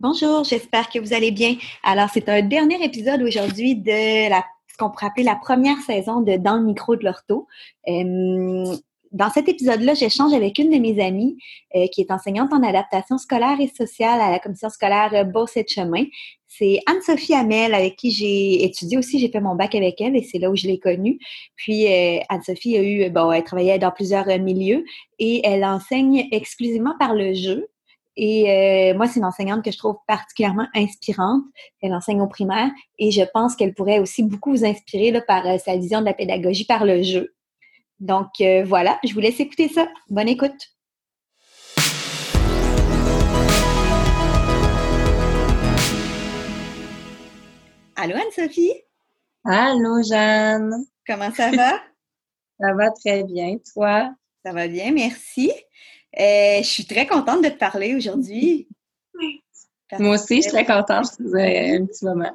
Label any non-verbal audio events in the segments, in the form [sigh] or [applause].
Bonjour, j'espère que vous allez bien. Alors, c'est un dernier épisode aujourd'hui de la, ce qu'on pourrait appeler la première saison de Dans le micro de l'ortho. Euh, dans cet épisode-là, j'échange avec une de mes amies euh, qui est enseignante en adaptation scolaire et sociale à la commission scolaire Beauce et Chemin. C'est Anne-Sophie Hamel avec qui j'ai étudié aussi. J'ai fait mon bac avec elle et c'est là où je l'ai connue. Puis euh, Anne-Sophie a eu, bon, elle travaillait dans plusieurs milieux et elle enseigne exclusivement par le jeu. Et euh, moi, c'est une enseignante que je trouve particulièrement inspirante. Elle enseigne au primaire et je pense qu'elle pourrait aussi beaucoup vous inspirer là, par euh, sa vision de la pédagogie par le jeu. Donc euh, voilà, je vous laisse écouter ça. Bonne écoute. Allô Anne-Sophie? Allô Jeanne. Comment ça va? [laughs] ça va très bien, toi? Ça va bien, merci. Euh, je suis très contente de te parler aujourd'hui. Moi aussi, je suis très contente. Ça faisait un petit moment.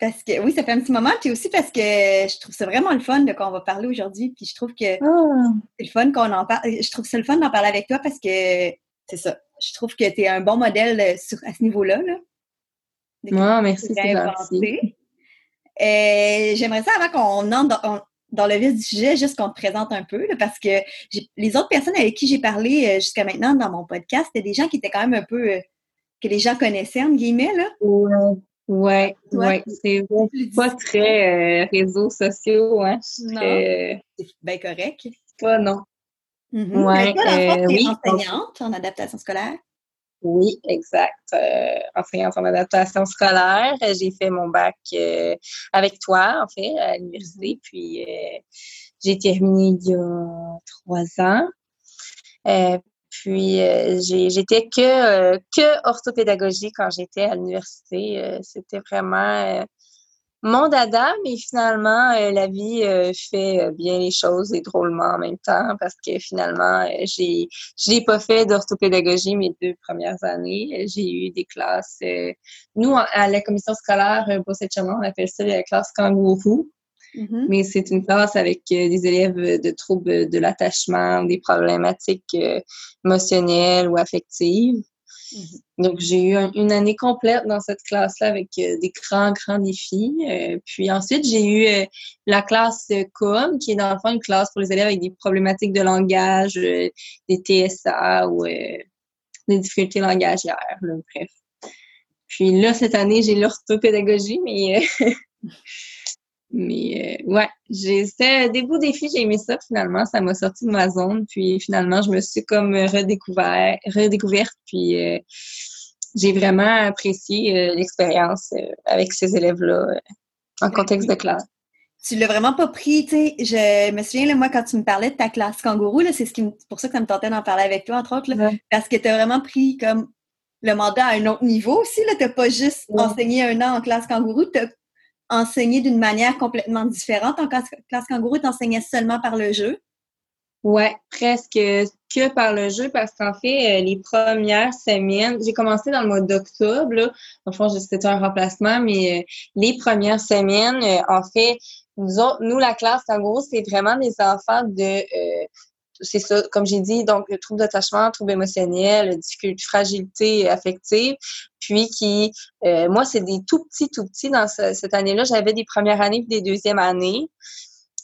Parce que oui, ça fait un petit moment, puis aussi parce que je trouve ça vraiment le fun de quoi on va parler aujourd'hui. Puis je trouve que ah. c'est le fun qu'on en parle. Je trouve ça le fun d'en parler avec toi parce que c'est ça. Je trouve que tu es un bon modèle à ce niveau-là. Là, ah, merci, c'est gentil. Euh, j'aimerais ça, avant qu'on entre dans, le vif du sujet, juste qu'on te présente un peu, parce que les autres personnes avec qui j'ai parlé euh, jusqu'à maintenant dans mon podcast, c'était des gens qui étaient quand même un peu euh, que les gens connaissaient, entre guillemets, là. Ouais, ouais, c'est pas très euh, réseaux sociaux, hein. Non. C'est bien correct. Pas non. Mm-hmm. Ouais, toi, oui, enseignante en adaptation scolaire? Oui, exact. Euh, enseignante en adaptation scolaire. J'ai fait mon bac euh, avec toi, en fait, à l'université. Puis euh, j'ai terminé il y a trois ans. Euh, puis j'étais que que orthopédagogie quand j'étais à l'université. C'était vraiment mon dada, mais finalement, euh, la vie euh, fait euh, bien les choses et drôlement en même temps parce que finalement, j'ai j'ai pas fait d'orthopédagogie mes deux premières années. J'ai eu des classes. nous, à la commission scolaire pour cette chemin, on appelle ça la classe kangourou. Mm-hmm. Mais c'est une classe avec des élèves de troubles de l'attachement, des problématiques émotionnelles ou affectives. Donc, j'ai eu une année complète dans cette classe-là avec euh, des grands, grands défis. Euh, puis ensuite, j'ai eu euh, la classe COM, qui est dans le fond une classe pour les élèves avec des problématiques de langage, des TSA ou des difficultés langagières, bref. Puis là, cette année, j'ai l'orthopédagogie, mais [laughs] Mais euh, ouais, c'était des beaux défis, j'ai aimé ça finalement, ça m'a sorti de ma zone, puis finalement je me suis comme redécouvert, redécouverte, puis euh, j'ai vraiment apprécié euh, l'expérience avec ces élèves-là en contexte de classe. Tu l'as vraiment pas pris, tu sais, je me souviens, là, moi, quand tu me parlais de ta classe kangourou, c'est ce qui pour ça que ça me tentait d'en parler avec toi, entre autres, parce que tu as vraiment pris comme le mandat à un autre niveau aussi, tu pas juste enseigné un an en classe kangourou, tu enseigné d'une manière complètement différente. En classe, kangourou, tu enseignais seulement par le jeu? Ouais, presque que par le jeu parce qu'en fait, euh, les premières semaines, j'ai commencé dans le mois d'octobre, en fond, c'était un remplacement, mais euh, les premières semaines, euh, en fait, nous, nous, la classe kangourou, c'est vraiment des enfants de c'est ça, comme j'ai dit, donc le trouble d'attachement, trouble émotionnel, difficulté, fragilité affective, puis qui, euh, moi, c'est des tout petits, tout petits. Dans cette année-là, j'avais des premières années et des deuxièmes années.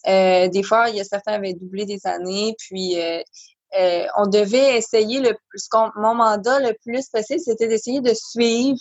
Euh, des fois, il y a certains avaient doublé des années, puis euh, on devait essayer le plus, mon mandat le plus possible, c'était d'essayer de suivre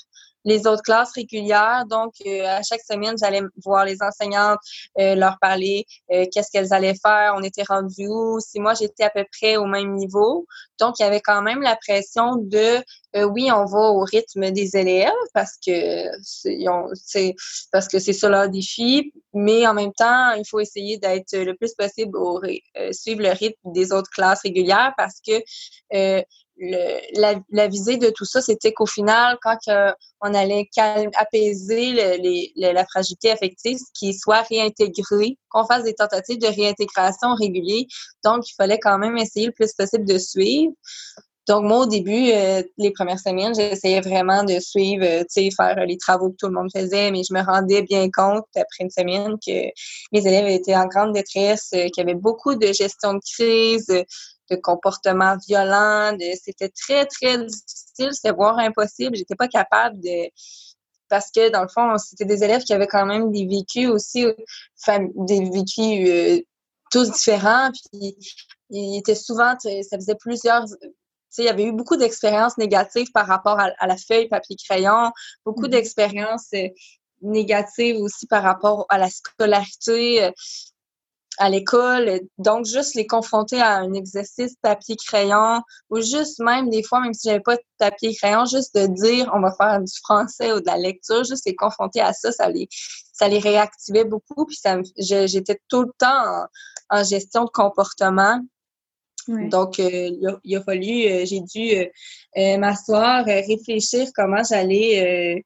les autres classes régulières. Donc, euh, à chaque semaine, j'allais voir les enseignantes, euh, leur parler euh, qu'est-ce qu'elles allaient faire, on était rendus où, si moi j'étais à peu près au même niveau. Donc, il y avait quand même la pression de oui, on va au rythme des élèves parce que c'est parce que c'est ça leur défi, mais en même temps, il faut essayer d'être le plus possible au suivre le rythme des autres classes régulières parce que la, visée de tout ça, c'était qu'au final, quand on allait apaiser la fragilité affective, qu'il soit réintégré, qu'on fasse des tentatives de réintégration régulières. Donc, il fallait quand même essayer le plus possible de suivre. Donc, moi, au début, euh, les premières semaines, j'essayais vraiment de suivre, euh, tu sais, faire les travaux que tout le monde faisait, mais je me rendais bien compte, après une semaine, que mes élèves étaient en grande détresse, euh, qu'il y avait beaucoup de gestion de crise, de comportements violents. C'était très, très difficile, c'était voire impossible. J'étais pas capable de parce que dans le fond, c'était des élèves qui avaient quand même des vécus aussi, des vécus euh, tous différents. Puis ils étaient souvent, ça faisait plusieurs il y avait eu beaucoup d'expériences négatives par rapport à, la feuille papier-crayon, beaucoup mm-hmm. d'expériences euh, négatives aussi par rapport à la scolarité. Euh, à l'école. Donc, juste les confronter à un exercice papier-crayon ou juste même des fois, même si j'avais pas de papier-crayon, juste de dire on va faire du français ou de la lecture, juste les confronter à ça, ça les, ça les réactivait beaucoup. Puis ça, j'étais tout le temps en, gestion de comportement. Donc, euh, il, a, fallu, euh, j'ai dû euh, m'asseoir, réfléchir comment j'allais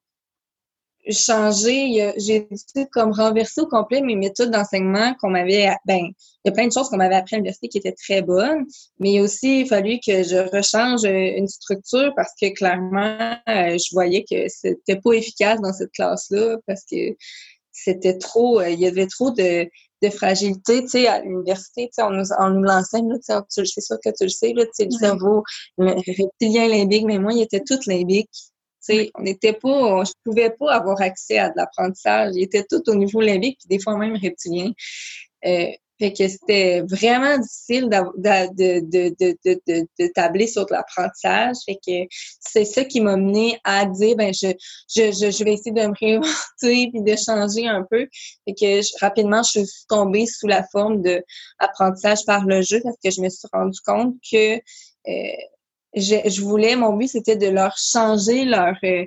changé, j'ai dû comme renverser au complet mes méthodes d'enseignement qu'on m'avait, ben, il y a plein de choses qu'on m'avait appris à l'université qui étaient très bonnes, mais il a aussi fallu que je rechange euh, une structure parce que clairement, euh, je voyais que c'était pas efficace dans cette classe-là parce que c'était trop, euh, il y avait trop de, de fragilité, tu sais, à l'université, tu sais, on nous, on nous l'enseigne, tu sais, c'est sûr que tu le sais, là, tu sais, le cerveau, le reptilien limbique, mais moi, il était tout limbique on n'était pas, je pouvais pas avoir accès à de l'apprentissage. Il était tout au niveau limbique, puis des fois même reptilien. Euh, fait que c'était vraiment difficile de, de, de, de, tabler sur de l'apprentissage. Fait que c'est ça qui m'a mené à dire, ben, je, je, je, vais essayer de me réinventer [laughs] puis de changer un peu. Fait que rapidement, je suis tombée sous la forme de apprentissage par le jeu parce que je me suis rendu compte que euh, je, voulais, mon but, c'était de leur changer leur, euh,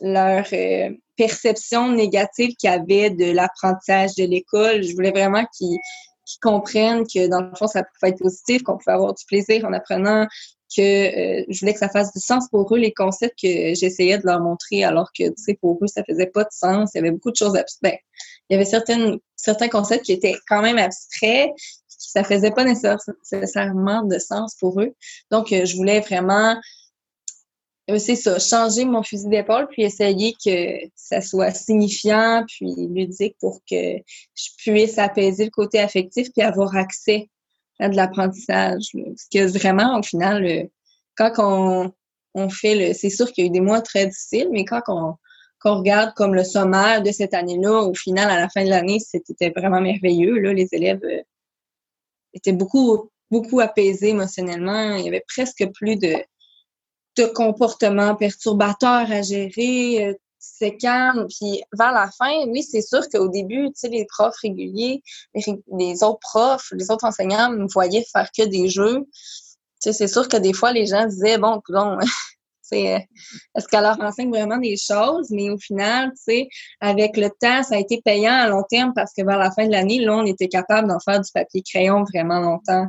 leur euh, perception négative qu'ils avaient de l'apprentissage de l'école. Je voulais vraiment qu'ils comprennent que, dans le fond, ça pouvait être positif, qu'on pouvait avoir du plaisir en apprenant, que euh, je voulais que ça fasse du sens pour eux, les concepts que j'essayais de leur montrer, alors que, tu sais, pour eux, ça faisait pas de sens. Il y avait beaucoup de choses abstraites. Ben, il y avait certaines, certains concepts qui étaient quand même abstraits, ça faisait pas nécessairement de sens pour eux. Donc, euh, je voulais vraiment, euh, c'est ça, changer mon fusil d'épaule, puis essayer que ça soit signifiant, puis ludique pour que je puisse apaiser le côté affectif, puis avoir accès à de l'apprentissage. Parce que vraiment, au final, euh, quand on, on fait le... C'est sûr qu'il y a eu des mois très difficiles, mais quand on, qu'on regarde comme le sommaire de cette année-là, au final, à la fin de l'année, c'était vraiment merveilleux. Là, les élèves était beaucoup, beaucoup apaisé émotionnellement. Il y avait presque plus de, de comportements perturbateurs à gérer. C'est calme. Puis vers la fin, oui, c'est sûr qu'au début, tu sais, les profs réguliers, les, autres profs, les autres enseignants me voyaient faire que des jeux. Tu sais, c'est sûr que des fois, les gens disaient, bon, Euh, [laughs] est-ce qu'elle leur enseigne vraiment des choses? Mais au final, tu sais, avec le temps, ça a été payant à long terme parce que vers la fin de l'année, là, on était capable d'en faire du papier crayon vraiment longtemps.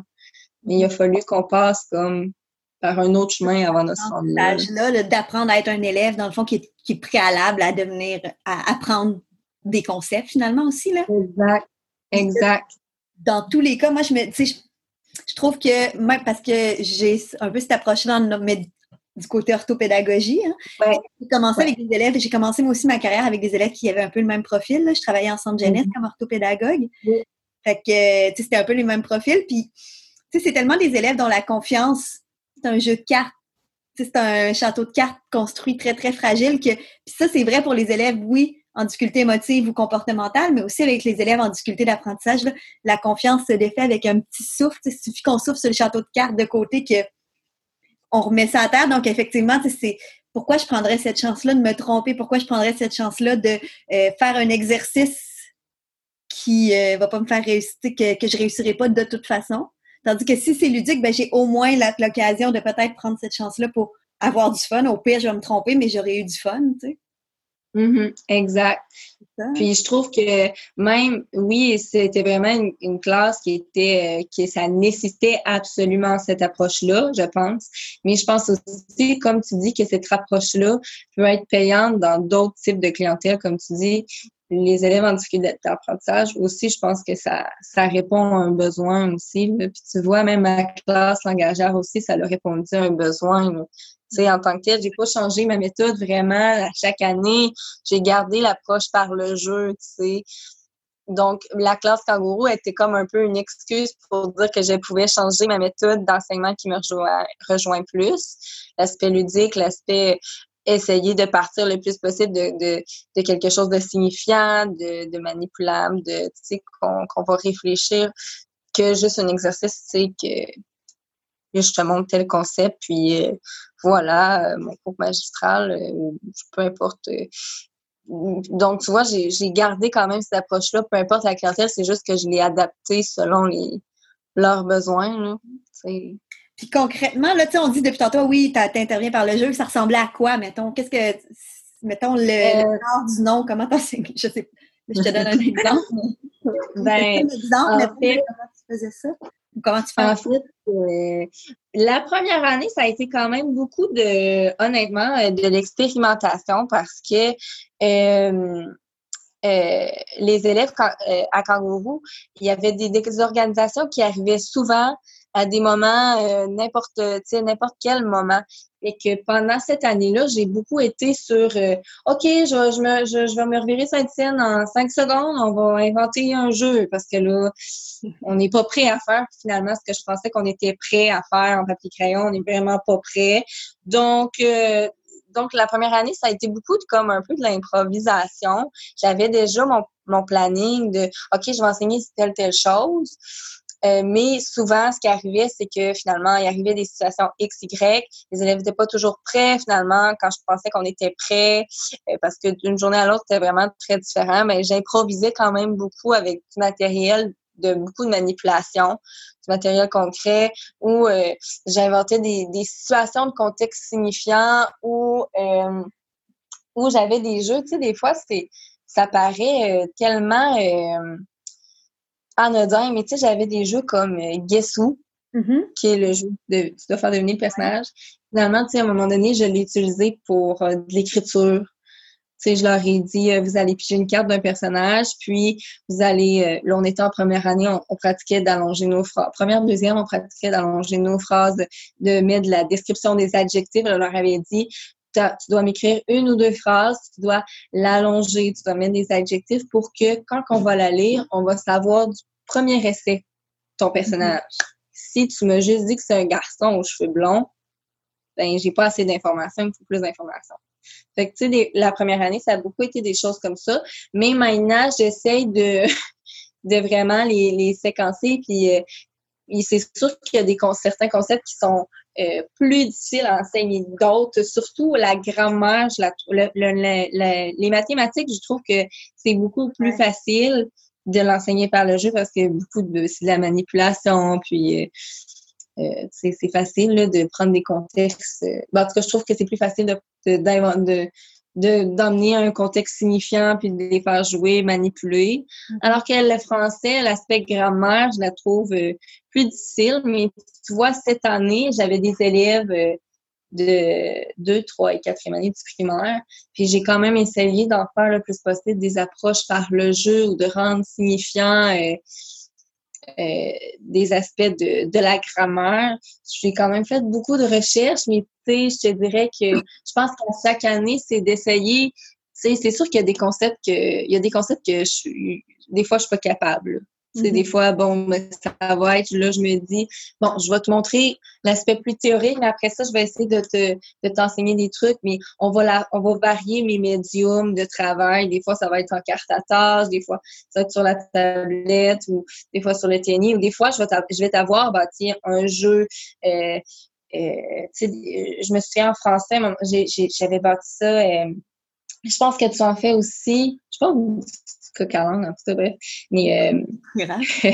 Mais il a fallu qu'on passe comme par un autre chemin avant de se rendre là. d'apprendre à être un élève, dans le fond, qui est, qui est préalable à devenir, à apprendre des concepts finalement aussi. Là. Exact. Exact. Dans tous les cas, moi, je me, je, je trouve que, même parce que j'ai un peu cette approche-là dans du côté orthopédagogie. Hein. J'ai commencé avec des élèves, j'ai commencé moi aussi ma carrière avec des élèves qui avaient un peu le même profil. Je travaillais en centre jeunesse mm-hmm. comme orthopédagogue. Fait que, c'était un peu les mêmes profils. Puis, c'est tellement des élèves dont la confiance, c'est un jeu de cartes. C'est un château de cartes construit très, très fragile. Que, puis ça, c'est vrai pour les élèves, oui, en difficulté émotive ou comportementale, mais aussi avec les élèves en difficulté d'apprentissage. La confiance se défait avec un petit souffle. Il suffit qu'on souffle sur le château de cartes de côté que on remet ça à terre. Donc, effectivement, c'est pourquoi je prendrais cette chance-là de me tromper, pourquoi je prendrais cette chance-là de euh, faire un exercice qui euh, va pas me faire réussir, que, que je réussirai pas de toute façon? Tandis que si c'est ludique, ben, j'ai au moins l'occasion de peut-être prendre cette chance-là pour avoir du fun. Au pire, je vais me tromper, mais j'aurais eu du fun, tu. Mm-hmm. exact. Puis je trouve que même, oui, c'était vraiment une, classe qui était, euh, que ça nécessitait absolument cette approche-là, je pense. Mais je pense aussi, comme tu dis, que cette approche-là peut être payante dans d'autres types de clientèle, comme tu dis, les élèves en difficulté d'apprentissage aussi, je pense que ça, ça répond à un besoin aussi. Puis tu vois, même ma classe langagière aussi, ça a répondu à un besoin sais, en tant que tel, j'ai pas changé ma méthode vraiment à chaque année. J'ai gardé l'approche par le jeu, tu sais. donc, la classe kangourou était comme un peu une excuse pour dire que je pouvais changer ma méthode d'enseignement qui me rejoint, rejoint plus. L'aspect ludique, l'aspect essayer de partir le plus possible de, de, de quelque chose de signifiant, de, de manipulable, de, qu'on va réfléchir que juste un exercice, que je te montre tel concept, puis euh, voilà, euh, mon cours magistral, euh, peu importe. donc, tu vois, j'ai gardé quand même cette approche-là, peu importe la clientèle, c'est juste que je l'ai adaptée selon les, leurs besoins. Là, puis concrètement, là, tu sais, on dit depuis tantôt, oui, tu interviens par le jeu, ça ressemblait à quoi, mettons? Qu'est-ce que, mettons, le, le du nom, comment t'enseignes? Je sais je te donne un [laughs] exemple. ben, [laughs] un exemple, en fait, comment tu faisais ça? Tu fais? En fait, euh, la première année, ça a été quand même beaucoup de, honnêtement, euh, de l'expérimentation parce que euh, les élèves à Kangourou, il y avait des, organisations qui arrivaient souvent à des moments, n'importe, n'importe quel moment. Et que pendant cette année-là, j'ai beaucoup été sur euh, OK, je, je, me, je, je vais me revirer cette scène en cinq secondes, on va inventer un jeu parce que là, on n'est pas prêt à faire finalement ce que je pensais qu'on était prêt à faire en papier crayon, on n'est vraiment pas prêt. Donc, euh, donc la première année, ça a été beaucoup de comme un peu de l'improvisation. J'avais déjà mon, mon planning de OK, je vais enseigner telle telle chose. Euh, mais souvent, ce qui arrivait, c'est que finalement, il arrivait des situations X, Y. Les élèves n'étaient pas toujours prêts finalement quand je pensais qu'on était prêts euh, parce que d'une journée à l'autre, c'était vraiment très différent. Mais j'improvisais quand même beaucoup avec du matériel de beaucoup de manipulation, du matériel concret, où euh, j'inventais des, des, situations de contexte signifiant où, euh, où j'avais des jeux. Tu sais, des fois, c'est ça paraît tellement anodin, mais tu sais, j'avais des jeux comme euh, Guess Who, mm-hmm. qui est le jeu de tu dois faire devenir le personnage. Finalement, tu sais, à un moment donné, je l'ai utilisé pour euh, de l'écriture. Tu sais, je leur ai dit, euh, vous allez piger une carte d'un personnage, puis vous allez, là, on était en première année, on, pratiquait d'allonger nos phrases. Première, deuxième, on pratiquait d'allonger nos phrases, de mettre la description des adjectifs. Je leur avais dit, tu dois m'écrire une ou deux phrases, tu dois l'allonger, tu dois mettre des adjectifs pour que quand on va la lire, on va savoir du premier essai ton mhm. personnage. Si tu me juste dit que c'est un garçon aux cheveux blonds, ben j'ai pas assez d'informations, il me faut plus d'informations. Fait que, tu sais, la première année, ça a beaucoup été des choses comme ça. Mais maintenant, j'essaye de, [laughs] de vraiment les, les séquencer. Puis, euh, c'est sûr qu'il y a des certains concepts qui sont euh, plus difficiles à enseigner d'autres, surtout la grammaire, la, les mathématiques, je trouve que c'est beaucoup plus facile de l'enseigner par le jeu parce que beaucoup de c'est de la manipulation puis euh, euh c'est facile là, de prendre des contextes euh, ben, en tout cas je trouve que c'est plus facile de de, de d'emmener un contexte signifiant puis de les faire jouer manipuler mm-hmm. alors que le français l'aspect grammaire je la trouve euh, plus difficile mais tu vois cette année j'avais des élèves de deux, trois et quatrième année du primaire. Puis j'ai quand même essayé d'en faire le plus possible des approches par le jeu ou de rendre signifiant euh, euh, des aspects de, la grammaire. J'ai quand même fait beaucoup de recherches, mais tu sais, je te dirais que je pense qu'à chaque année, c'est d'essayer. C'est sûr qu'il y a des concepts que il y a des concepts que je des fois je suis pas capable. C'est des mm-hmm. fois, bon, ça va être, là, je me dis, bon, je vais te montrer l'aspect plus théorique, mais après ça, je vais essayer de te, de t'enseigner des trucs, mais on va la, on va varier mes médiums de travail. Des fois, ça va être en carte à tâche, des fois, ça va être sur la tablette, ou des fois sur le tennis, ou des fois, je vais, je vais t'avoir, bah, tiens, un jeu, euh, euh, je me souviens en français, j'avais bâti ça, euh, je pense que tu en fais aussi, je sais pas coq en tout cas, bref. Mais, euh, [laughs]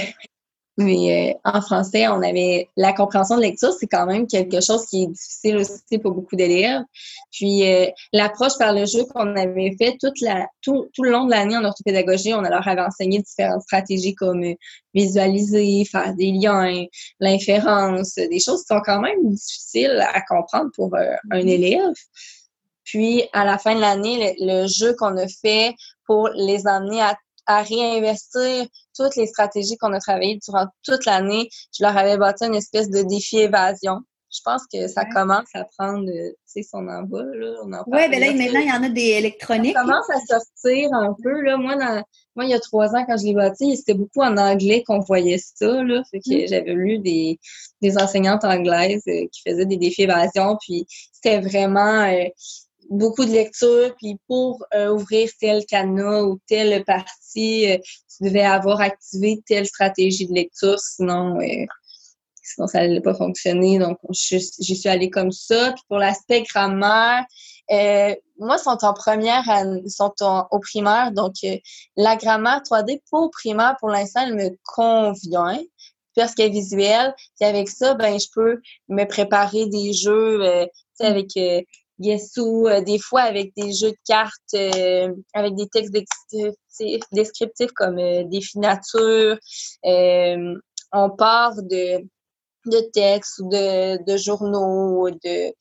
mais euh, en français, on avait la compréhension de lecture, c'est quand même quelque chose qui est difficile aussi pour beaucoup d'élèves. Puis euh, l'approche par le jeu qu'on avait fait toute la, tout, tout le long de l'année en orthopédagogie, on leur avait enseigné différentes stratégies comme visualiser, faire des liens, l'inférence, des choses qui sont quand même difficiles à comprendre pour un élève. Puis, à la fin de l'année, le, jeu qu'on a fait pour les amener à, réinvestir toutes les stratégies qu'on a travaillées durant toute l'année, je leur avais bâti une espèce de défi évasion. je pense que ça commence à prendre son envol. Oui, ben là, maintenant, il y en a des électroniques. Ça commence à sortir un peu. Là. Moi, moi, il y a trois ans, quand je l'ai bâti, c'était beaucoup en anglais qu'on voyait ça. Là. Fait que mm. j'avais lu des, des enseignantes anglaises euh, qui faisaient des défis évasion. Puis c'était vraiment euh, beaucoup de lecture. Puis pour euh, ouvrir tel cadenas ou telle partie, tu devais avoir activé telle stratégie de lecture. Sinon, sinon ça n'allait pas fonctionner. Donc, j'y suis allée comme ça. Puis pour l'aspect grammaire, euh, moi, ils sont en première, ils sont au primaire, donc euh, la grammaire 3D pour primaire, pour l'instant, elle me convient parce qu'elle est visuelle. Puis avec ça, ben, je peux me préparer des jeux, euh, avec euh, des fois avec des jeux de cartes, avec des textes descriptifs, comme des finatures. on part de de textes ou de, de journaux, de,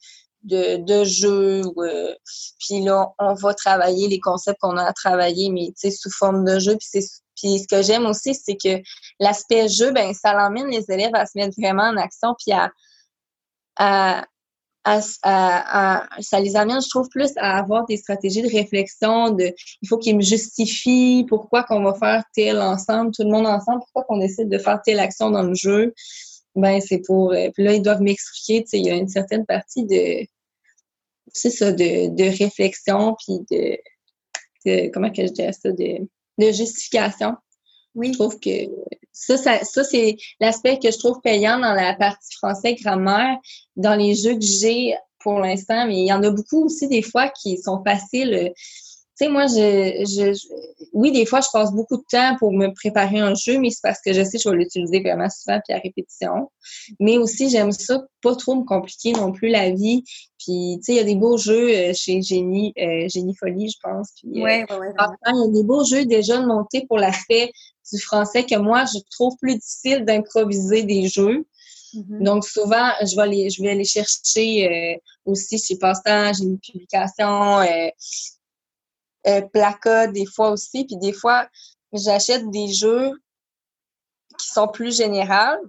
de, de jeux. Euh, puis là, on va travailler les concepts qu'on a à travailler, mais sous forme de jeu. Puis, puis ce que j'aime aussi, c'est que l'aspect jeu, ben ça l'emmène les élèves à se mettre vraiment en action, puis à, à, ça les amène, je trouve, plus à avoir des stratégies de réflexion, de il faut qu'ils me justifient pourquoi qu'on va faire tel ensemble, tout le monde ensemble, pourquoi qu'on décide de faire telle action dans le jeu ben c'est pour. Euh, puis là, ils doivent m'expliquer, tu sais, il y a une certaine partie de. C'est ça, de, de réflexion, puis de, de, Comment que je dirais ça? De, de justification. Oui. Je trouve que ça, ça, ça c'est l'aspect que je trouve payant dans la partie français grammaire, dans les jeux que j'ai pour l'instant, mais il y en a beaucoup aussi des fois qui sont faciles tu sais, moi, je, je, oui, des fois, je passe beaucoup de temps pour me préparer un jeu, mais c'est parce que je sais que je vais l'utiliser vraiment souvent puis à répétition. Mais aussi, j'aime ça, pas trop me compliquer non plus la vie. Puis, tu sais, il y a des beaux jeux euh, chez Génie, euh, Génie Folie, je pense. Puis, euh, ouais, ouais, ouais, il y a des beaux jeux déjà de monter pour l'aspect du français que moi, je trouve plus difficile d'improviser des jeux. Mm-hmm. Donc, souvent, je vais aller, je vais aller chercher euh, aussi chez Passe-Temps, j'ai une publication, euh, euh, des fois aussi. Puis des fois, j'achète des jeux qui sont plus généraux.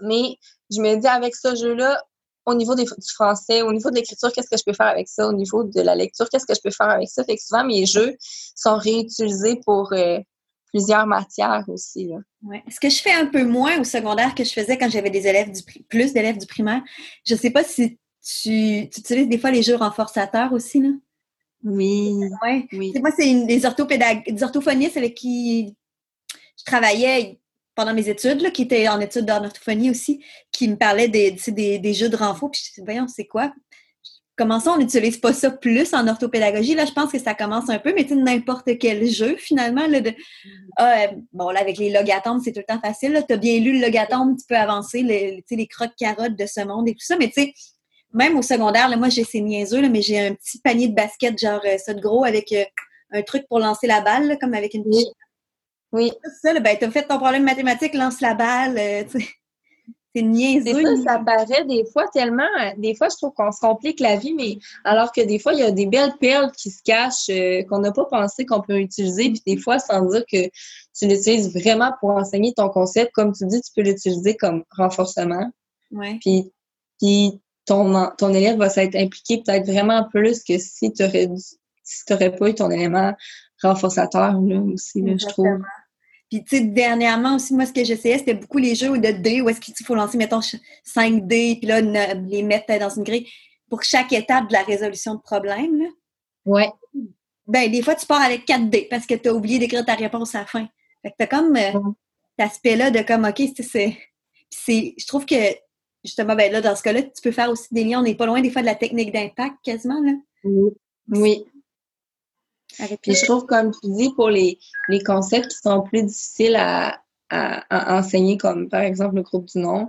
Mais je me dis, avec ce jeu-là, au niveau des, du français, au niveau de l'écriture, qu'est-ce que je peux faire avec ça? Au niveau de la lecture, qu'est-ce que je peux faire avec ça? Fait que souvent, mes jeux sont réutilisés pour euh, plusieurs matières aussi. Là. Ouais. Ce que je fais un peu moins au secondaire que je faisais quand j'avais des élèves du plus d'élèves du primaire, je sais pas si tu, tu utilises des fois les jeux renforçateurs aussi, là? Oui. Ouais. oui. Moi, c'est des, des orthophonistes avec qui je travaillais pendant mes études, là, qui étaient en études d'orthophonie aussi, qui me parlaient des, des, des jeux de renfort. Puis je disais, voyons, c'est quoi? Comment ça, on n'utilise pas ça plus en orthopédagogie? Là, je pense que ça commence un peu, mais tu n'importe quel jeu, finalement. Là, de, mm-hmm. ah, euh, bon, là, avec les logatomes, c'est tout le temps facile. Tu as bien lu le logatome, tu peux avancer les, les croques-carottes de ce monde et tout ça. Mais tu sais, même au secondaire, là, moi, j'ai ces niaiseux, là, mais j'ai un petit panier de basket, genre euh, ça de gros, avec euh, un truc pour lancer la balle, comme avec une Oui. oui. Ça, ben, t'as fait ton problème mathématique, lance la balle, euh, c'est niaiseux. Ça, ça paraît des fois tellement, des fois, je trouve qu'on se complique la vie, mais alors que des fois, il y a des belles perles qui se cachent, qu'on n'a pas pensé qu'on peut utiliser, puis des fois, sans dire que tu l'utilises vraiment pour enseigner ton concept, comme tu dis, tu peux l'utiliser comme renforcement. Ouais. Puis, puis ton, ton élève va s'être impliqué peut-être vraiment plus que si tu n'aurais si pas eu ton élément renforçateur là, aussi, je trouve. Puis, tu sais, dernièrement aussi, moi, ce que j'essayais, c'était beaucoup les jeux de dés, où est-ce qu'il faut lancer, mettons, 5 dés, puis là, les mettre dans une grille pour chaque étape de la résolution de problème. Là. Ouais. Ben, des fois, tu pars avec 4 dés parce que tu as oublié d'écrire ta réponse à la fin. Fait que t'as comme euh, cet aspect-là de comme, OK, c'est. Je trouve que justement, ben là, dans ce cas-là, tu peux faire aussi des liens. On n'est pas loin des fois de la technique d'impact quasiment. Là. Oui. oui. Puis je trouve, comme tu dis, pour les, les concepts qui sont plus difficiles à, à, enseigner, comme par exemple le groupe du nom,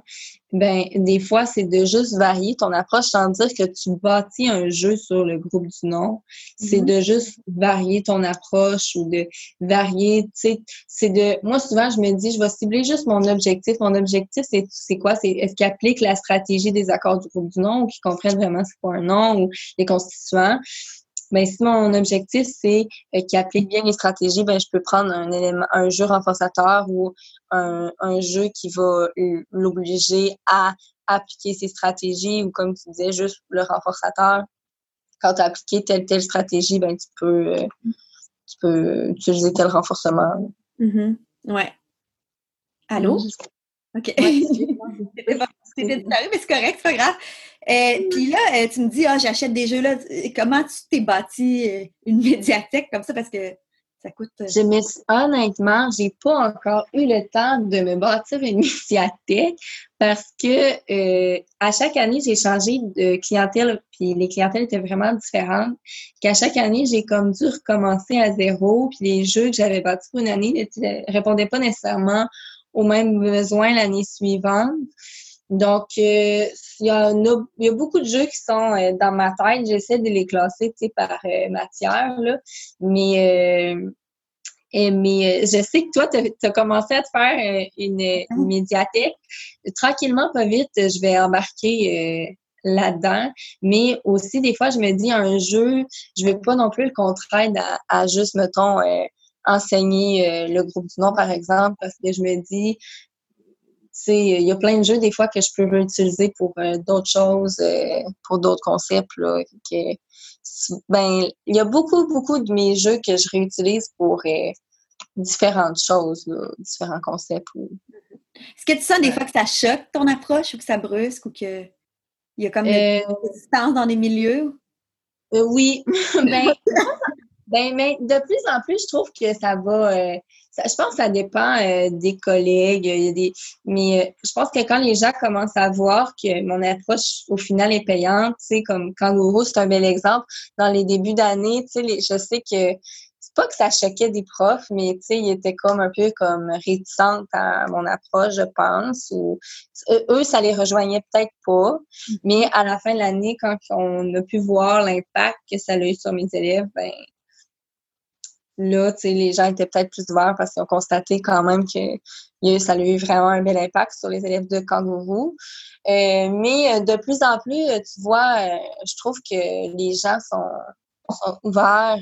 ben des fois, c'est de juste varier ton approche sans dire que tu bâtis un jeu sur le groupe du nom. C'est mm-hmm. de juste varier ton approche ou de varier, tu sais, c'est de... Moi, souvent, je me dis, je vais cibler juste mon objectif. Mon objectif, c'est c'est quoi? C'est est-ce qu'il applique la stratégie des accords du groupe du nom ou qu'ils comprennent vraiment c'est quoi un nom ou les constituants? Ben, si mon objectif, c'est euh, qu'il applique bien les stratégies, ben, je peux prendre un élément, un jeu renforçateur ou un, un jeu qui va l'obliger à appliquer ses stratégies ou comme tu disais, juste le renforçateur. Quand tu as appliqué telle telle stratégie, ben tu peux euh, tu peux utiliser tel renforcement. Mm-hmm. Ouais. Allô? OK. [laughs] Disparu, mais c'est correct, c'est pas grave. Euh, puis là, euh, tu me dis, ah, j'achète des jeux là. Comment tu t'es bâti euh, une [laughs] médiathèque comme ça? Parce que ça coûte. Je me honnêtement, j'ai pas encore eu le temps de me bâtir une [laughs] médiathèque parce que à chaque année, j'ai changé de clientèle, puis les clientèles étaient vraiment différentes. Qu'à chaque année, j'ai comme dû recommencer à zéro, puis les jeux que j'avais bâtis pour une année ne répondaient pas nécessairement aux mêmes besoins l'année suivante. Donc, euh, il, y a, il y a beaucoup de jeux qui sont euh, dans ma tête. J'essaie de les classer par euh, matière, là. Mais, mais je sais que toi, tu as, commencé à te faire une, une, médiathèque. Tranquillement, pas vite, je vais embarquer là-dedans. Mais aussi, des fois, je me dis, un jeu, je vais pas non plus le contraindre à, à juste, mettons, enseigner le groupe du nom, par exemple, parce que je me dis, il y a plein de jeux des fois que je peux réutiliser pour euh, d'autres choses, euh, pour d'autres concepts. Là, ben, il y a beaucoup, beaucoup de mes jeux que je réutilise pour euh, différentes choses, différents concepts. Est-ce que tu sens des fois que ça choque ton approche ou que ça brusque ou qu'il y a comme des distances dans les milieux? oui. [laughs] ben, [laughs] ben, mais de plus en plus, je trouve que ça va je pense que ça dépend euh, des collègues. Il y a des, mais euh, je pense que quand les gens commencent à voir que mon approche au final est payante, tu sais, comme Kangourou, c'est un bel exemple. Dans les débuts d'année, tu sais, je sais que c'est pas que ça choquait des profs, mais tu sais, ils étaient comme un peu comme réticents à mon approche, je pense. Ou eux, ça les rejoignait peut-être pas. Mm-hmm. Mais à la fin de l'année, quand on a pu voir l'impact que ça a eu sur mes élèves, ben là, les gens étaient peut-être plus ouverts parce qu'ils ont constaté quand même que ça a eu vraiment un bel impact sur les élèves de kangourou. Euh, mais euh, de plus en plus, euh, tu vois, je trouve que les gens sont, ouverts.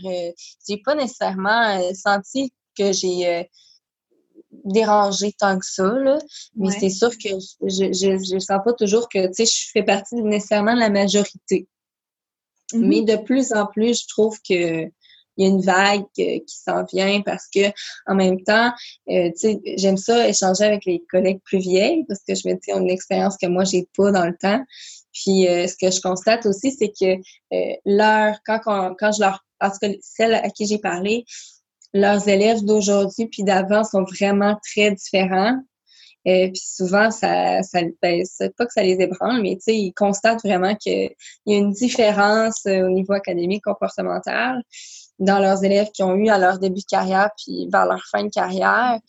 j'ai pas nécessairement senti que j'ai dérangé tant que ça, mais c'est sûr que je, ne sens pas toujours que je fais partie nécessairement de la majorité. Mm-hmm. Mais de plus en plus, je trouve que il y a une vague euh, qui s'en vient parce que en même temps, euh, tu sais, j'aime ça échanger avec les collègues plus vieilles parce que je me dis, on a une expérience que moi, j'ai pas dans le temps. Puis euh, ce que je constate aussi, c'est que leur, quand, quand je leur, en tout cas, celles à qui j'ai parlé, leurs élèves d'aujourd'hui puis d'avant sont vraiment très différents. Et puis souvent, ça, ça ben, c'est pas que ça les ébranle, mais ils constatent vraiment qu'il y a une différence au niveau académique comportemental dans leurs élèves qui ont eu à leur début de carrière puis vers leur fin de carrière.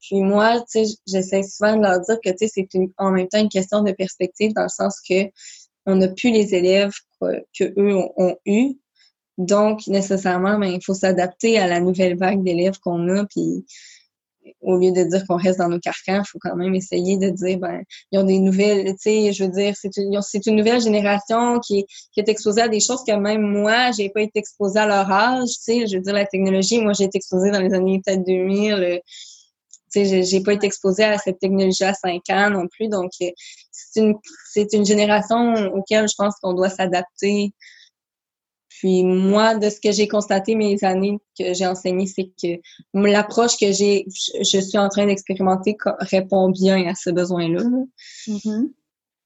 Puis moi, tu sais, j'essaie souvent de leur dire que, tu sais, c'est en même temps une question de perspective dans le sens que on n'a plus les élèves que, eux ont, eu. Donc, nécessairement, ben, il faut s'adapter à la nouvelle vague d'élèves qu'on a. Puis, au lieu de dire qu'on reste dans nos carcans, il faut quand même essayer de dire, ben, ils ont des nouvelles, tu sais, je veux dire, c'est une, une nouvelle génération qui, est exposée à des choses que même moi, j'ai pas été exposée à leur âge, tu sais, je veux dire, la technologie, moi, j'ai été exposée dans les années peut-être 2000, tu sais, j'ai pas été exposée à cette technologie à 5 ans non plus, donc c'est une, c'est une génération auquel je pense qu'on doit s'adapter puis moi, de ce que j'ai constaté mes années que j'ai enseigné, c'est que l'approche que j'ai, je suis en train d'expérimenter répond bien à ce besoin-là. Mm-hmm.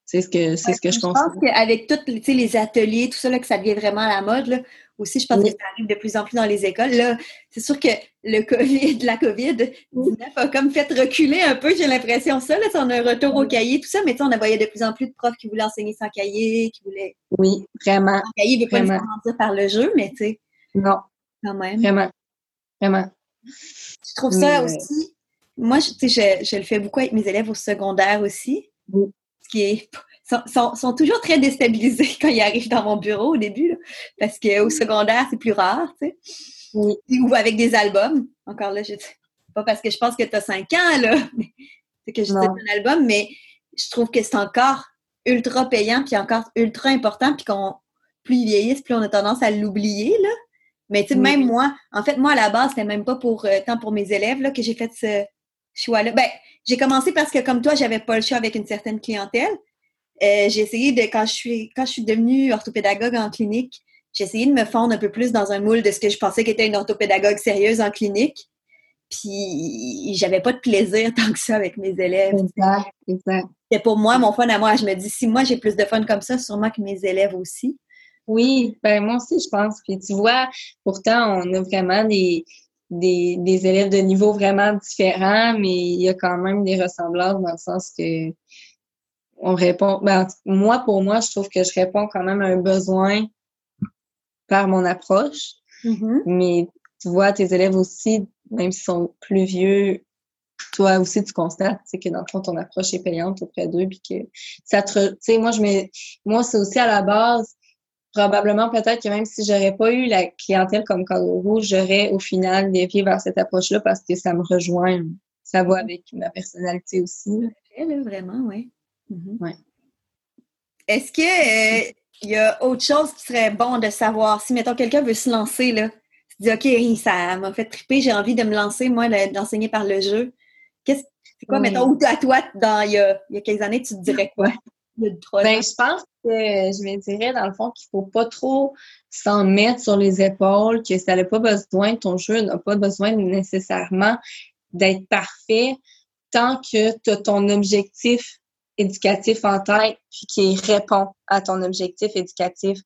C'est ce que c'est ce que je, je pense. Je pense qu'avec tous les ateliers, tout ça, là, que ça devient vraiment à la mode, là, aussi, je pense que ça arrive de plus en plus dans les écoles. Là, c'est sûr que le COVID, [laughs] la COVID-19 a comme fait reculer un peu, j'ai l'impression, ça. Là, on a un retour au cahier, tout ça, mais on voyait de plus en plus de profs qui voulaient enseigner sans cahier, qui voulaient. Oui, vraiment. Sans cahier ne veut pas nécessairement dire par le jeu, mais tu sais. Non. Quand même. Vraiment. Vraiment. Je trouve ça aussi. Moi, je, je, je le fais beaucoup avec mes élèves au secondaire aussi. Oui. Ce qui est sont, sont, toujours très déstabilisés [laughs] quand ils arrivent dans mon bureau au début, parce qu'au secondaire, c'est plus rare, tu sais. Ou avec des albums. Encore là, je pas parce que je pense que tu as cinq ans, là, [laughs] c'est que je un album, mais je trouve que c'est encore ultra payant, puis encore ultra important, puis qu'on plus ils vieillissent, plus on a tendance à l'oublier, là. Mais tu sais, même moi, en fait, moi, à la base, c'était même pas pour euh, tant pour mes élèves là, que j'ai fait ce choix-là. Ben, j'ai commencé parce que, comme toi, j'avais pas le choix avec une certaine clientèle. Euh, j'ai essayé de, quand je suis, quand je suis devenue orthopédagogue en clinique, j'ai essayé de me fondre un peu plus dans un moule de ce que je pensais qu'était une orthopédagogue sérieuse en clinique. Puis j'avais pas de plaisir [laughs] tant que ça avec mes élèves. Exact, exact. C'est pour moi mon fun à moi. Je me dis, si moi j'ai plus de fun comme ça, sûrement que mes élèves aussi. Oui, ben moi aussi, je pense. Puis tu vois, pourtant, on a vraiment des, des, des élèves de niveau vraiment différents, mais il y a quand même des ressemblances dans le sens que on répond. Ben, moi, pour moi, je trouve que je réponds quand même à un besoin par mon approche. Mm-hmm. Mais tu vois, tes élèves aussi, même s'ils sont plus vieux, toi aussi, tu constates que dans le fond, ton approche est payante auprès d'eux. Puis que ça te. Tu sais, moi, je mets. Moi, c'est aussi à la base, probablement peut-être que même si j'aurais pas eu la clientèle comme Kangourou, j'aurais au final dévié vers cette approche-là parce que ça me rejoint. Ça va avec ma personnalité aussi. vraiment, oui. Mm-hmm. ouais. Est-ce que euh, il y a autre chose qui serait bon de savoir? Si, mettons, quelqu'un veut se lancer, là, dis, OK, ça m'a fait triper, j'ai envie de me lancer, moi, d'enseigner par le jeu. Qu'est-ce c'est quoi, mettons, ou à toi, dans, il, y a, il y a quelques années, tu te dirais quoi? Ben, je pense que je me dirais, dans le fond, qu'il faut pas trop s'en mettre sur les épaules, que ça n'a pas besoin, ton jeu n'a pas besoin nécessairement d'être parfait tant que tu as ton objectif éducatif en tête, puis qui répond à ton objectif éducatif.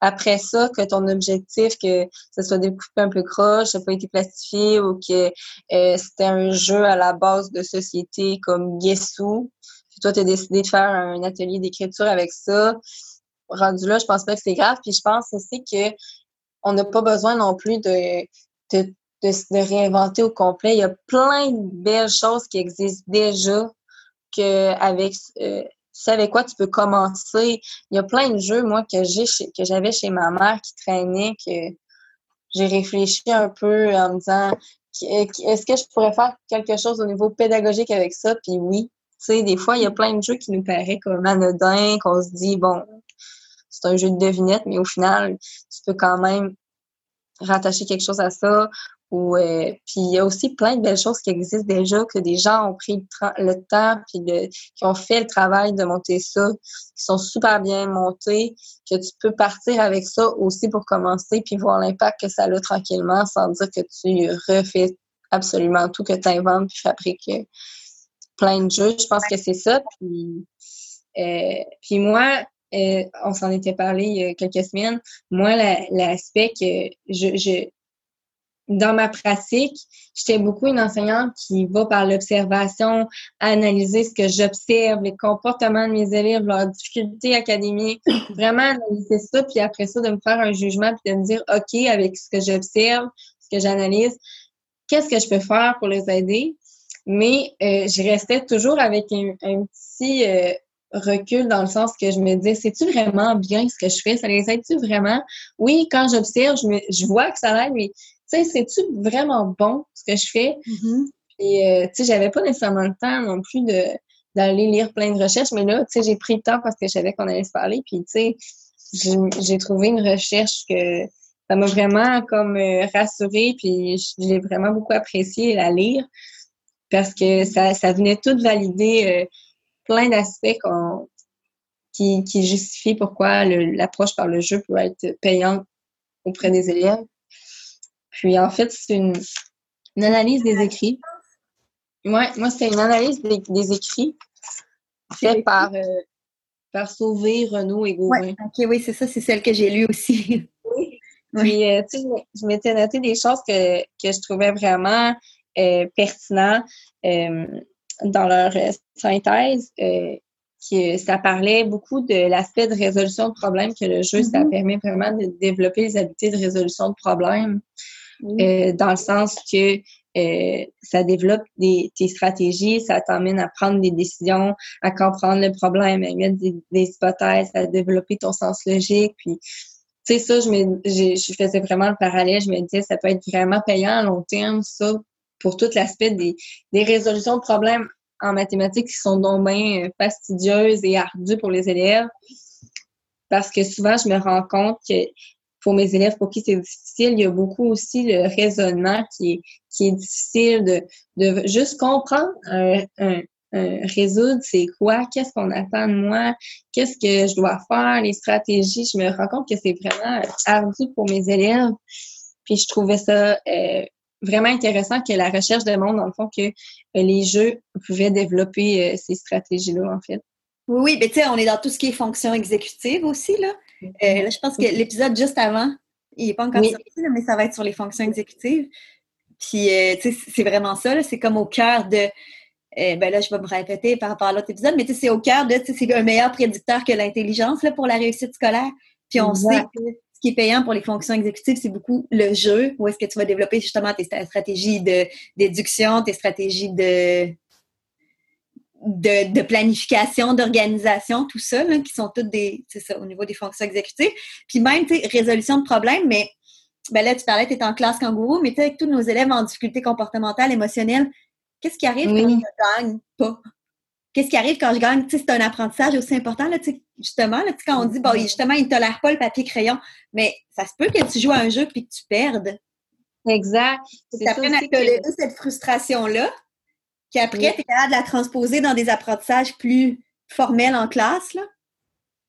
Après ça, que ton objectif, que ce soit découpé un peu croche, n'a pas été plastifié ou que euh, c'était un jeu à la base de société comme Guessou, puis toi, tu as décidé de faire un atelier d'écriture avec ça. Rendu là, je pense pas que c'est grave. Puis je pense aussi que on n'a pas besoin non plus de, de, de, de réinventer au complet. Il y a plein de belles choses qui existent déjà que avec euh, avec quoi tu peux commencer. Il y a plein de jeux, moi, que j'ai que j'avais chez ma mère qui traînaient, que j'ai réfléchi un peu en me disant est-ce que je pourrais faire quelque chose au niveau pédagogique avec ça? Puis oui. Tu sais, des fois, il y a plein de jeux qui nous paraissent comme anodins, qu'on se dit, bon, c'est un jeu de devinette, mais au final, tu peux quand même rattacher quelque chose à ça euh, puis il y a aussi plein de belles choses qui existent déjà, que des gens ont pris le, temps, puis qui ont fait le travail de monter ça, qui sont super bien montés, que tu peux partir avec ça aussi pour commencer, puis voir l'impact que ça a tranquillement, sans dire que tu refais absolument tout, que tu inventes, puis fabriques euh, plein de jeux. Je pense que c'est ça. Puis, euh, puis moi, on s'en était parlé il y a quelques semaines. Moi, l'aspect que je dans ma pratique, j'étais beaucoup une enseignante qui va par l'observation, analyser ce que j'observe, les comportements de mes élèves, leurs difficultés académiques, [coughs] vraiment analyser ça, puis après ça, de me faire un jugement, puis de me dire, OK, avec ce que j'observe, ce que j'analyse, qu'est-ce que je peux faire pour les aider? Mais euh, je restais toujours avec un, petit euh, recul dans le sens que je me disais, c'est-tu vraiment bien ce que je fais? Ça les aide-tu vraiment? Oui, quand j'observe, je, je vois que ça l'aide, mais sais, c'est-tu vraiment bon ce que je fais? Mm-hmm. Puis, euh, tu sais, j'avais pas nécessairement le temps non plus de d'aller lire plein de recherches, mais là, tu sais, j'ai pris le temps parce que je savais qu'on allait se parler, puis, tu sais, j'ai trouvé une recherche que ça m'a vraiment comme euh, rassurée, puis je l'ai vraiment beaucoup apprécié la lire parce que ça, ça venait tout valider euh, plein d'aspects qui, qui justifient pourquoi l'approche par le jeu peut être payante auprès des élèves. Puis en fait, c'est une, analyse des écrits. Ouais, moi, c'est une analyse des, écrits faite par, euh, par Sauvé, Renaud et Gauvin. ok, oui, c'est ça, c'est celle que j'ai lue aussi. [laughs] oui. Puis, euh, tu sais, je m'étais noté des choses que, que je trouvais vraiment euh, pertinentes dans leur synthèse. que ça parlait beaucoup de l'aspect de résolution de problèmes, que le jeu, ça mm-hmm. permet vraiment de développer les habiletés de résolution de problèmes. Euh, dans le sens que euh, ça développe des, tes stratégies, ça t'emmène à prendre des décisions, à comprendre le problème, à mettre des, hypothèses, à développer ton sens logique. Puis, tu sais, ça, je, me, je, faisais vraiment le parallèle. Je me disais, ça peut être vraiment payant à long terme, ça, pour tout l'aspect des, des résolutions de problèmes en mathématiques qui sont donc bien euh, fastidieuses et ardues pour les élèves. Parce que souvent, je me rends compte que pour mes élèves pour qui c'est difficile, il y a beaucoup aussi le raisonnement qui est, qui est difficile de, de juste comprendre un, résoudre, c'est quoi, qu'est-ce qu'on attend de moi, qu'est-ce que je dois faire, les stratégies. Je me rends compte que c'est vraiment ardu pour mes élèves. Puis je trouvais ça euh, vraiment intéressant que la recherche demande, dans le fond, que euh, les jeux pouvaient développer euh, ces stratégies-là, en fait. Oui, oui, mais tu sais, on est dans tout ce qui est fonction exécutive aussi, là. Là, je pense que l'épisode juste avant, il n'est pas encore sorti, mais ça va être sur les fonctions exécutives. Puis, tu sais, c'est vraiment ça, c'est comme au cœur de... ben là, je vais me répéter par rapport à l'autre épisode, mais tu sais, c'est au cœur de, c'est un meilleur prédicteur que l'intelligence pour la réussite scolaire. Puis on sait que qui est payant pour les fonctions exécutives, c'est beaucoup le jeu, où est-ce que tu vas développer justement tes stratégies de d'éduction, tes stratégies de, de, planification, d'organisation, tout ça, qui sont toutes des, c'est ça, au niveau des fonctions exécutives. Puis même, tu sais, résolution de problèmes, mais ben là, tu parlais, tu es en classe kangourou, mais tu avec tous nos élèves en difficulté comportementale, émotionnelle, qu'est-ce qui arrive quand ils ne gagnent pas? qu'est-ce qui arrive quand je gagne? c'est un apprentissage aussi important, là, justement, là, quand on dit, bon, justement, il ne tolère pas le papier-crayon, mais ça se peut que tu joues à un jeu puis que tu perdes. Exact. Tu apprennes à tolérer cette frustration-là, qu'après, tu es capable de la transposer dans des apprentissages plus formels en classe, là.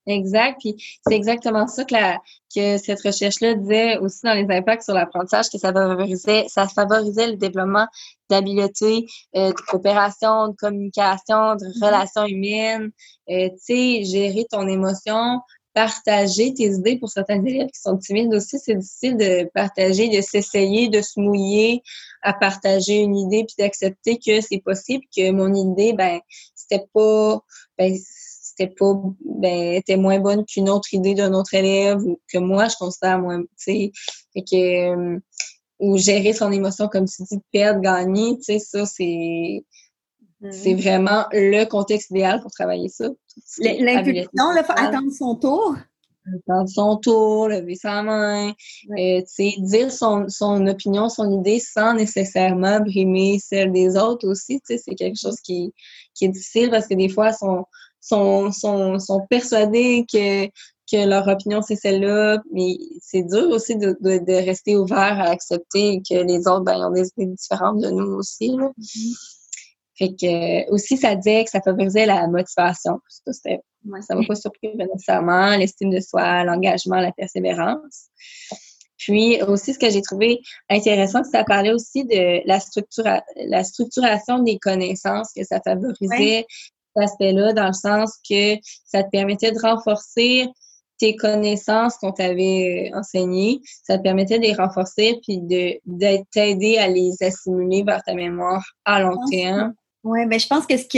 Exact. Puis c'est exactement ça que, la, que cette recherche-là disait aussi dans les impacts sur l'apprentissage, que ça favorisait, ça favorisait le développement d'habiletés, euh, de coopération, de communication, de mm-hmm. relations humaines. Euh, tu sais, gérer ton émotion, partager tes idées pour certains élèves qui sont timides aussi. C'est difficile de partager, de s'essayer, de se mouiller à partager une idée puis d'accepter que c'est possible, que mon idée, ben, c'était pas, ben, c'était pas ben était moins bonne qu'une autre idée d'un autre élève ou que moi je considère moins tu sais que euh, ou gérer son émotion comme tu dis perdre gagner tu sais ça c'est c'est mm-hmm. vraiment le contexte idéal pour travailler ça faut attendre son tour attendre son tour lever sa main euh, dire son, son opinion son idée sans nécessairement brimer celle des autres aussi c'est quelque chose qui, qui est difficile parce que des fois son sont, sont, sont persuadés que, que leur opinion, c'est celle-là. Mais c'est dur aussi de, de, rester ouvert à accepter que les autres, ben, ont des idées différentes de nous aussi. Là. Mm-hmm. Fait que aussi, ça disait que ça favorisait la motivation. Ça, ça m'a pas surpris nécessairement, l'estime de soi, l'engagement, la persévérance. Puis aussi, ce que j'ai trouvé intéressant, c'est que ça parlait aussi de la, structura la structuration des connaissances, que ça favorisait cet aspect-là, dans le sens que ça te permettait de renforcer tes connaissances qu'on t'avait enseignées, ça te permettait de les renforcer puis de t'aider à les assimiler vers ta mémoire à long terme. Oui, mais je pense que, ce que,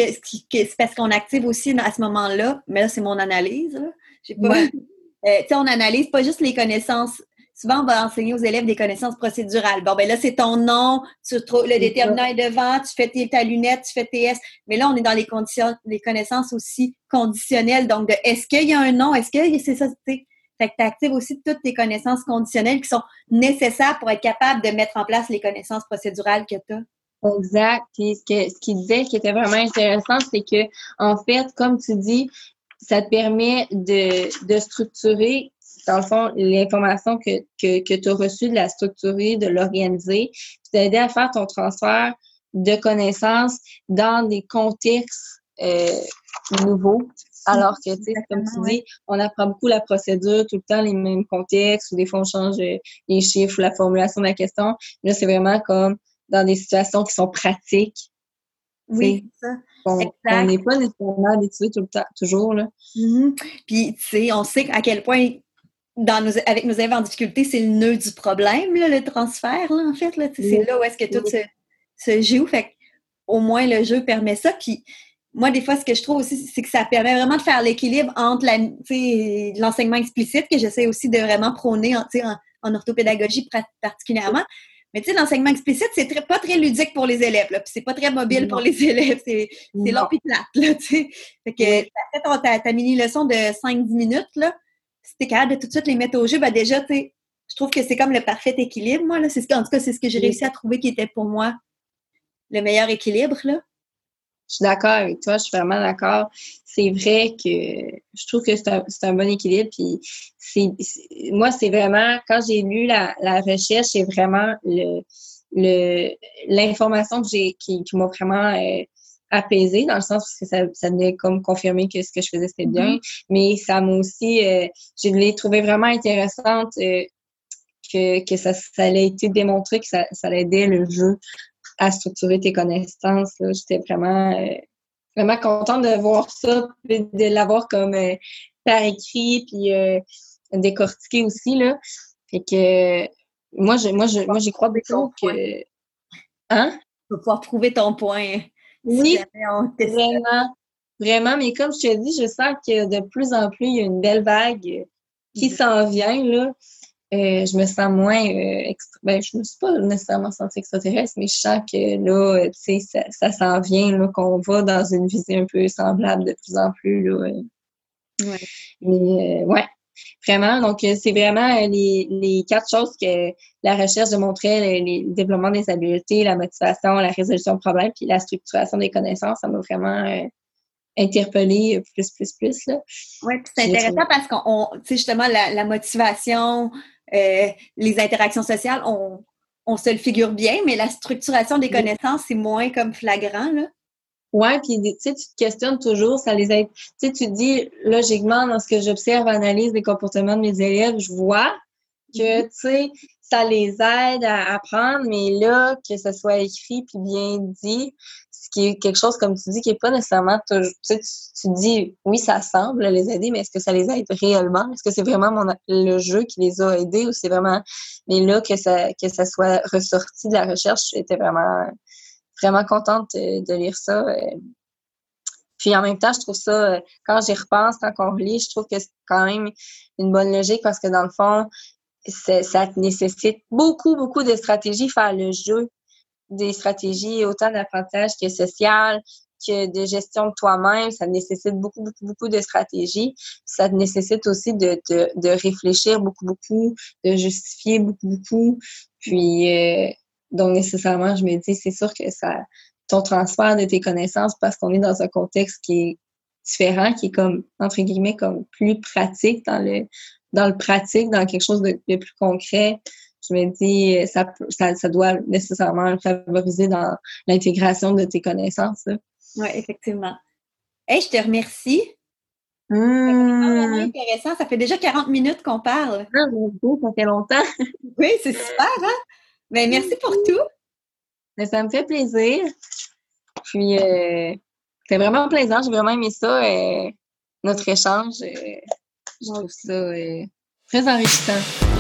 c'est parce qu'on active aussi à ce moment-là, mais là, c'est mon analyse. Là. Pas, euh, on analyse pas juste les connaissances souvent, on va enseigner aux élèves des connaissances procédurales. Bon, ben là, c'est ton nom, tu trouves le déterminant est devant, tu fais ta lunette, tu fais tes S. Mais là, on est dans les conditions, les connaissances aussi conditionnelles. Donc, de est-ce qu'il y a un nom? Est-ce que c'est ça? Fait que tu actives aussi toutes tes connaissances conditionnelles qui sont nécessaires pour être capable de mettre en place les connaissances procédurales que tu as. Exact. Puis ce qu'il ce disait qui était vraiment intéressant, c'est que, en fait, comme tu dis, ça te permet de, de structurer dans le fond, l'information que, que, que tu as reçue, de la structurer, de l'organiser, puis t'aider à faire ton transfert de connaissances dans des contextes euh, nouveaux. Alors que, tu sais, comme tu dis, on apprend beaucoup la procédure, tout le temps les mêmes contextes, ou des fois on change euh, les chiffres ou la formulation de la question. Là, c'est vraiment comme dans des situations qui sont pratiques. Oui, ça. On n'est pas nécessairement habitué tout le temps, toujours. Là. Mm-hmm. Puis, tu sais, on sait à quel point avec nos élèves en difficulté, c'est le nœud du problème, le transfert, en fait. C'est là où est-ce que tout se, joue. Fait au moins, le jeu permet ça. Puis moi, des fois, ce que je trouve aussi, c'est que ça permet vraiment de faire l'équilibre entre l'enseignement explicite, que j'essaie aussi de vraiment prôner en, en, orthopédagogie particulièrement. Mais tu sais, l'enseignement explicite, c'est pas très ludique pour les élèves, là, puis c'est pas très mobile pour les [laughs] élèves, c'est long pis plate, là, tu sais. Fait que, fait ta, ta mini-leçon de 5-10 minutes, là, si t'es capable de tout de suite les mettre au jeu, ben déjà, tu je trouve que c'est comme le parfait équilibre, moi. Là. C'est, en tout cas, c'est ce que j'ai réussi à trouver qui était pour moi le meilleur équilibre. Là. Je suis d'accord avec toi, je suis vraiment d'accord. C'est vrai que je trouve que c'est un, bon équilibre. Puis c'est, moi, c'est vraiment, quand j'ai lu la, recherche, c'est vraiment le, l'information que j'ai qui, m'a vraiment euh, apaisé dans le sens que ça, ça venait comme confirmer que ce que je faisais c'était bien, mm-hmm. mais ça m'a aussi, euh, je l'ai trouvé vraiment intéressante euh, que, que ça, ça allait été démontré que ça, ça aidait le jeu à structurer tes connaissances. J'étais vraiment, euh, vraiment contente de voir ça, de l'avoir comme par écrit, puis décortiqué aussi. Là. Fait que moi, je, moi, je, moi, j'y crois beaucoup que. Hein? Tu vas pouvoir prouver ton point. Oui, vraiment. Vraiment, mais comme je te dis, je sens que de plus en plus, il y a une belle vague qui mm-hmm. s'en vient, là. Euh, je me sens moins euh, ben, je me suis pas nécessairement sentie extraterrestre, mais je sens que là, euh, tu sais, ça, ça s'en vient, là, qu'on va dans une visée un peu semblable de plus en plus, là. Ouais. Mais, ouais, Vraiment, donc euh, c'est vraiment euh, les, les, quatre choses que la recherche démontrait, le, le, développement des habiletés, la motivation, la résolution de problèmes, puis la structuration des connaissances, ça m'a vraiment euh, interpellée plus, plus, plus. Oui, c'est intéressant parce qu'on, tu sais, justement, la, la motivation, les interactions sociales, on, on se le figure bien, mais la structuration des connaissances, c'est moins comme flagrant, là. Ouais, puis tu sais, tu te questionnes toujours, ça les aide. Tu sais, tu te dis, logiquement, dans ce que j'observe, analyse des comportements de mes élèves, je vois que, mm-hmm. tu sais, ça les aide à apprendre, mais là, que ce soit écrit puis bien dit, qui est quelque chose, comme tu dis, qui n'est pas nécessairement. Tu tu, dis, oui, ça semble les aider, mais est-ce que ça les aide réellement? Est-ce que c'est vraiment mon, le jeu qui les a aidés ou c'est vraiment. Mais là, que ça, que ça soit ressorti de la recherche, c'était vraiment vraiment contente de, lire ça. Euh. Puis en même temps, je trouve ça, quand j'y repense, quand on lit, je trouve que c'est quand même une bonne logique parce que dans le fond, ça nécessite beaucoup, beaucoup de stratégies faire le jeu. Des stratégies autant d'apprentissage que social, que de gestion de toi-même. Ça nécessite beaucoup, beaucoup, beaucoup de stratégies. Ça nécessite aussi de, réfléchir beaucoup, beaucoup, de justifier beaucoup, beaucoup. Puis, euh, donc, nécessairement, je me dis, c'est sûr que ça, ton transfert de tes connaissances, parce qu'on est dans un contexte qui est différent, qui est comme, entre guillemets, comme plus pratique dans le, dans le pratique, dans quelque chose de, plus concret. Je me dis, ça, ça, ça doit nécessairement favoriser dans l'intégration de tes connaissances. Oui, effectivement. Hey, je te remercie. Vraiment mmh. intéressant. Ça fait déjà 40 minutes qu'on parle. Ah, ça fait longtemps. [laughs] oui, c'est super, hein? Ben, merci pour tout. Ben, ça me fait plaisir. Puis, euh, c'est vraiment plaisant. J'ai vraiment aimé ça, euh, notre échange. Euh, je trouve ça très enrichissant.